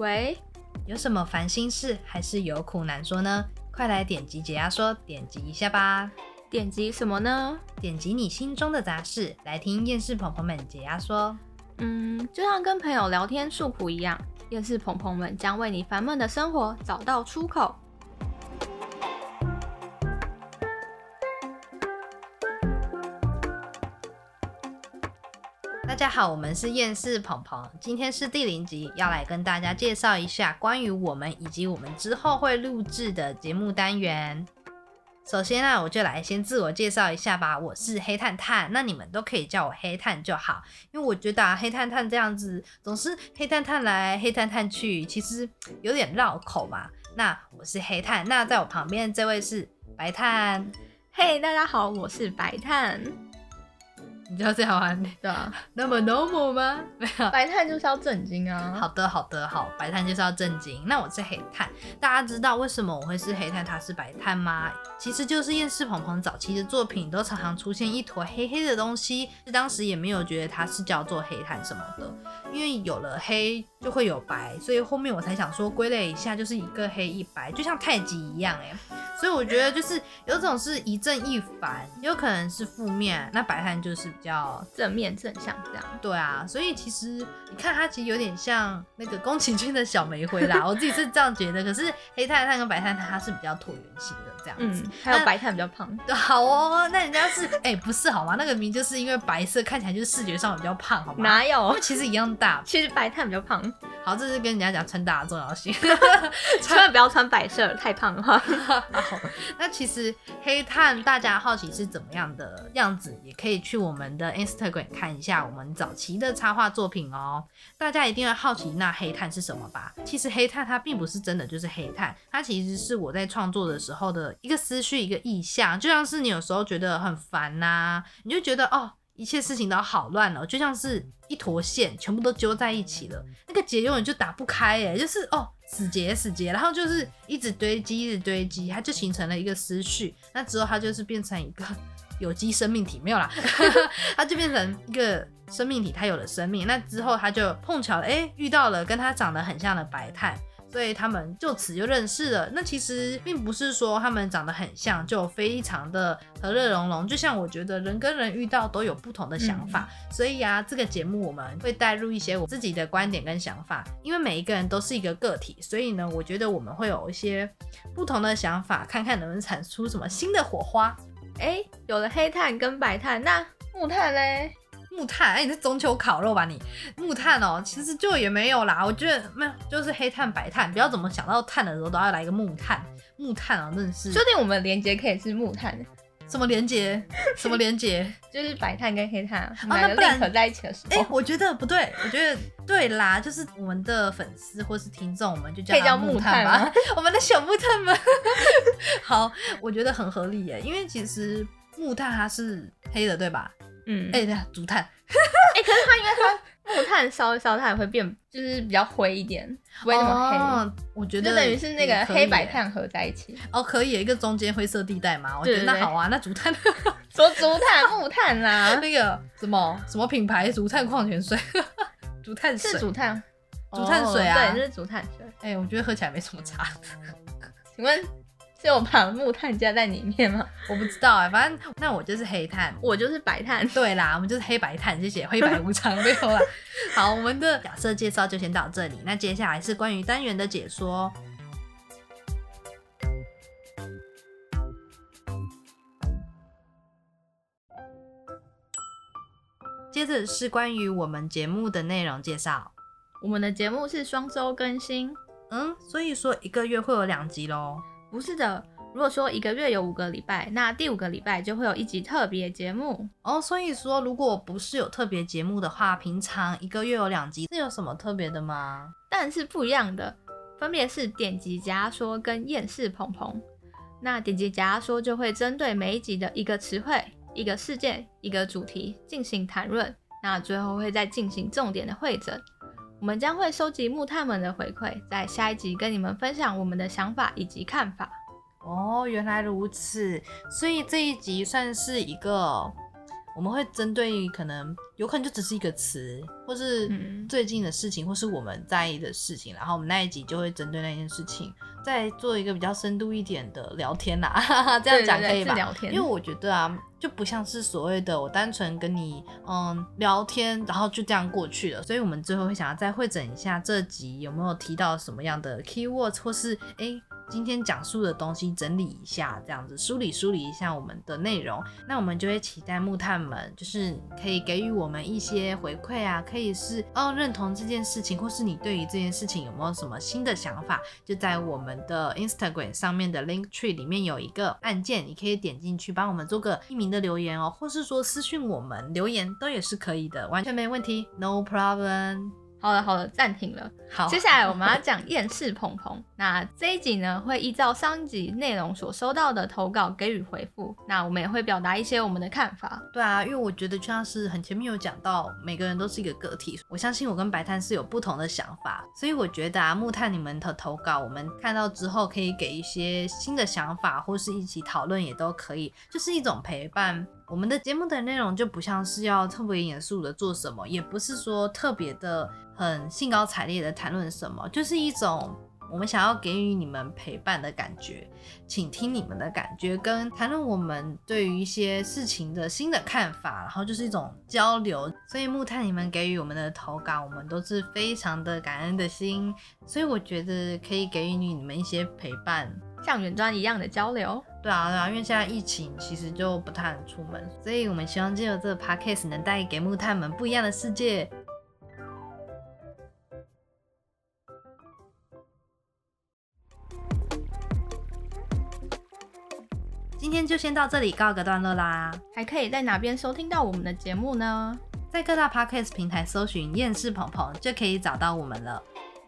喂，有什么烦心事还是有苦难说呢？快来点击解压说，点击一下吧！点击什么呢？点击你心中的杂事，来听厌世朋朋们解压说。嗯，就像跟朋友聊天诉苦一样，厌世朋朋们将为你烦闷的生活找到出口。大家好，我们是厌世鹏鹏，今天是第零集，要来跟大家介绍一下关于我们以及我们之后会录制的节目单元。首先呢，我就来先自我介绍一下吧，我是黑探探，那你们都可以叫我黑探就好，因为我觉得啊，黑探探这样子总是黑探探来黑探探去，其实有点绕口嘛。那我是黑探，那在我旁边这位是白探，嘿，大家好，我是白炭。你知道最好玩，对啊，那么 normal 吗？没有。白炭就是要震惊啊。好的，好的，好，白炭就是要正经。那我是黑炭，大家知道为什么我会是黑炭，他是白炭吗？其实就是厌世鹏鹏早期的作品都常常出现一坨黑黑的东西，当时也没有觉得它是叫做黑炭什么的，因为有了黑就会有白，所以后面我才想说归类一下，就是一个黑一白，就像太极一样哎。所以我觉得就是有种是一正一反，有可能是负面，那白炭就是比较正面正向这样。对啊，所以其实你看它其实有点像那个宫崎骏的小玫瑰啦，我自己是这样觉得。可是黑炭炭跟白炭炭它是比较椭圆形的这样子，还有白炭比较胖。好哦，那人家是哎不是好吗？那个名就是因为白色看起来就是视觉上比较胖，好吗？哪有？其实一样大，其实白炭比较胖。好，这是跟人家讲穿搭的重要性，千万不要穿白色，太胖的话。好，那其实黑炭大家好奇是怎么样的样子，也可以去我们的 Instagram 看一下我们早期的插画作品哦。大家一定会好奇那黑炭是什么吧？其实黑炭它并不是真的就是黑炭，它其实是我在创作的时候的一个思绪、一个意象，就像是你有时候觉得很烦呐，你就觉得哦。一切事情都好乱了，就像是一坨线，全部都揪在一起了。那个结永远就打不开，哎，就是哦，死结死结，然后就是一直堆积，一直堆积，它就形成了一个思绪。那之后它就是变成一个 有机生命体，没有啦，它就变成一个生命体，它有了生命。那之后它就碰巧了，哎，遇到了跟它长得很像的白炭。所以他们就此就认识了。那其实并不是说他们长得很像就非常的和乐融融。就像我觉得人跟人遇到都有不同的想法，所以啊，这个节目我们会带入一些我自己的观点跟想法。因为每一个人都是一个个体，所以呢，我觉得我们会有一些不同的想法，看看能不能产出什么新的火花。哎，有了黑炭跟白炭，那木炭嘞？木炭，哎，你是中秋烤肉吧？你木炭哦，其实就也没有啦。我觉得没有，就是黑炭、白炭，不要怎么想到炭的时候都要来一个木炭。木炭啊，真的是。确定我们连接可以是木炭？什么连接？什么连接？就是白炭跟黑炭两个联合在一起的时候。哎，我觉得不对，我觉得对啦，就是我们的粉丝或是听众，我们就叫叫木炭吧。我们的小木炭们，好，我觉得很合理耶，因为其实木炭它是黑的，对吧？嗯，哎，对，竹炭，哎，可是它因为它木炭烧一烧，它也会变，就是比较灰一点，不会那么黑。我觉得就等于是那个黑白炭合在一起。哦，可以，一个中间灰色地带嘛。我觉得那好啊，那竹炭，说竹炭、木炭啦，那个什么什么品牌竹炭矿泉水，竹炭水，是竹炭，竹炭水啊，对，就是竹炭水。哎，我觉得喝起来没什么差。请问？就把木炭加在里面吗？我不知道哎，反正那我就是黑炭，我就是白炭。对啦，我们就是黑白炭，谢谢，黑白无常没有啦。好，我们的假设介绍就先到这里，那接下来是关于单元的解说。接着是关于我们节目的内容介绍。我们的节目是双周更新，嗯，所以说一个月会有两集喽。不是的，如果说一个月有五个礼拜，那第五个礼拜就会有一集特别节目哦。所以说，如果不是有特别节目的话，平常一个月有两集，是有什么特别的吗？但是不一样的，分别是点击夹说跟厌世鹏鹏。那点击夹说就会针对每一集的一个词汇、一个事件、一个主题进行谈论，那最后会再进行重点的会诊。我们将会收集木炭们的回馈，在下一集跟你们分享我们的想法以及看法。哦，原来如此，所以这一集算是一个我们会针对可能有可能就只是一个词，或是嗯最近的事情，或是我们在意的事情，然后我们那一集就会针对那件事情，再做一个比较深度一点的聊天啦。这样讲可以吧？是聊天因为我觉得啊，就不像是所谓的我单纯跟你嗯聊天，然后就这样过去了。所以我们最后会想要再会诊一下这集有没有提到什么样的 keywords，或是诶今天讲述的东西整理一下，这样子梳理梳理一下我们的内容。那我们就会期待木炭们，就是可以给予我们一些回馈啊，可以是哦认同这件事情，或是你对于这件事情有没有什么新的想法，就在我们的 Instagram 上面的 Link Tree 里面有一个按键，你可以点进去帮我们做个匿名的留言哦，或是说私信我们留言都也是可以的，完全没问题，No problem。好了好了，暂停了。好，接下来我们要讲厌世鹏鹏。那这一集呢，会依照上一集内容所收到的投稿给予回复。那我们也会表达一些我们的看法。对啊，因为我觉得就像是很前面有讲到，每个人都是一个个体。我相信我跟白炭是有不同的想法，所以我觉得啊，木炭你们的投稿，我们看到之后可以给一些新的想法，或是一起讨论也都可以，就是一种陪伴。我们的节目的内容就不像是要特别严肃的做什么，也不是说特别的很兴高采烈的谈论什么，就是一种我们想要给予你们陪伴的感觉。倾听你们的感觉，跟谈论我们对于一些事情的新的看法，然后就是一种交流。所以木炭你们给予我们的投稿，我们都是非常的感恩的心。所以我觉得可以给予你们一些陪伴。像原装一样的交流。对啊，对啊，因为现在疫情其实就不太能出门，所以我们希望借由这个 podcast 能带给木炭们不一样的世界。今天就先到这里告个段落啦。还可以在哪边收听到我们的节目呢？在各大 podcast 平台搜寻“厌世鹏鹏”就可以找到我们了。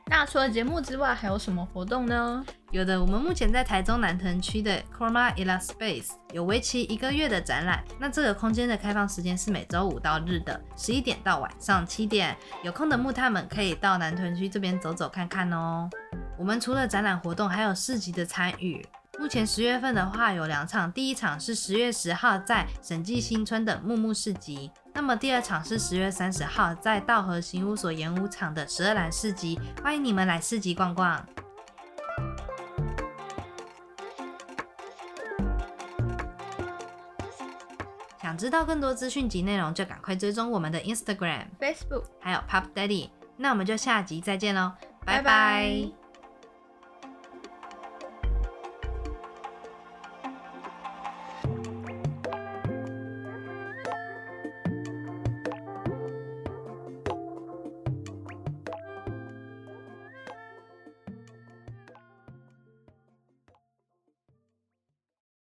那除了节目之外，还有什么活动呢？有的，我们目前在台中南屯区的 Chroma Ella Space 有为期一个月的展览。那这个空间的开放时间是每周五到日的十一点到晚上七点。有空的木炭们可以到南屯区这边走走看看哦。我们除了展览活动，还有市集的参与。目前十月份的话有两场，第一场是十月十号在审计新村的木木市集，那么第二场是十月三十号在道和行务所演武场的十二兰市集，欢迎你们来市集逛逛。想知道更多资讯及内容，就赶快追踪我们的 Instagram，Facebook，还有 Pop Daddy。那我们就下集再见喽，拜拜拜拜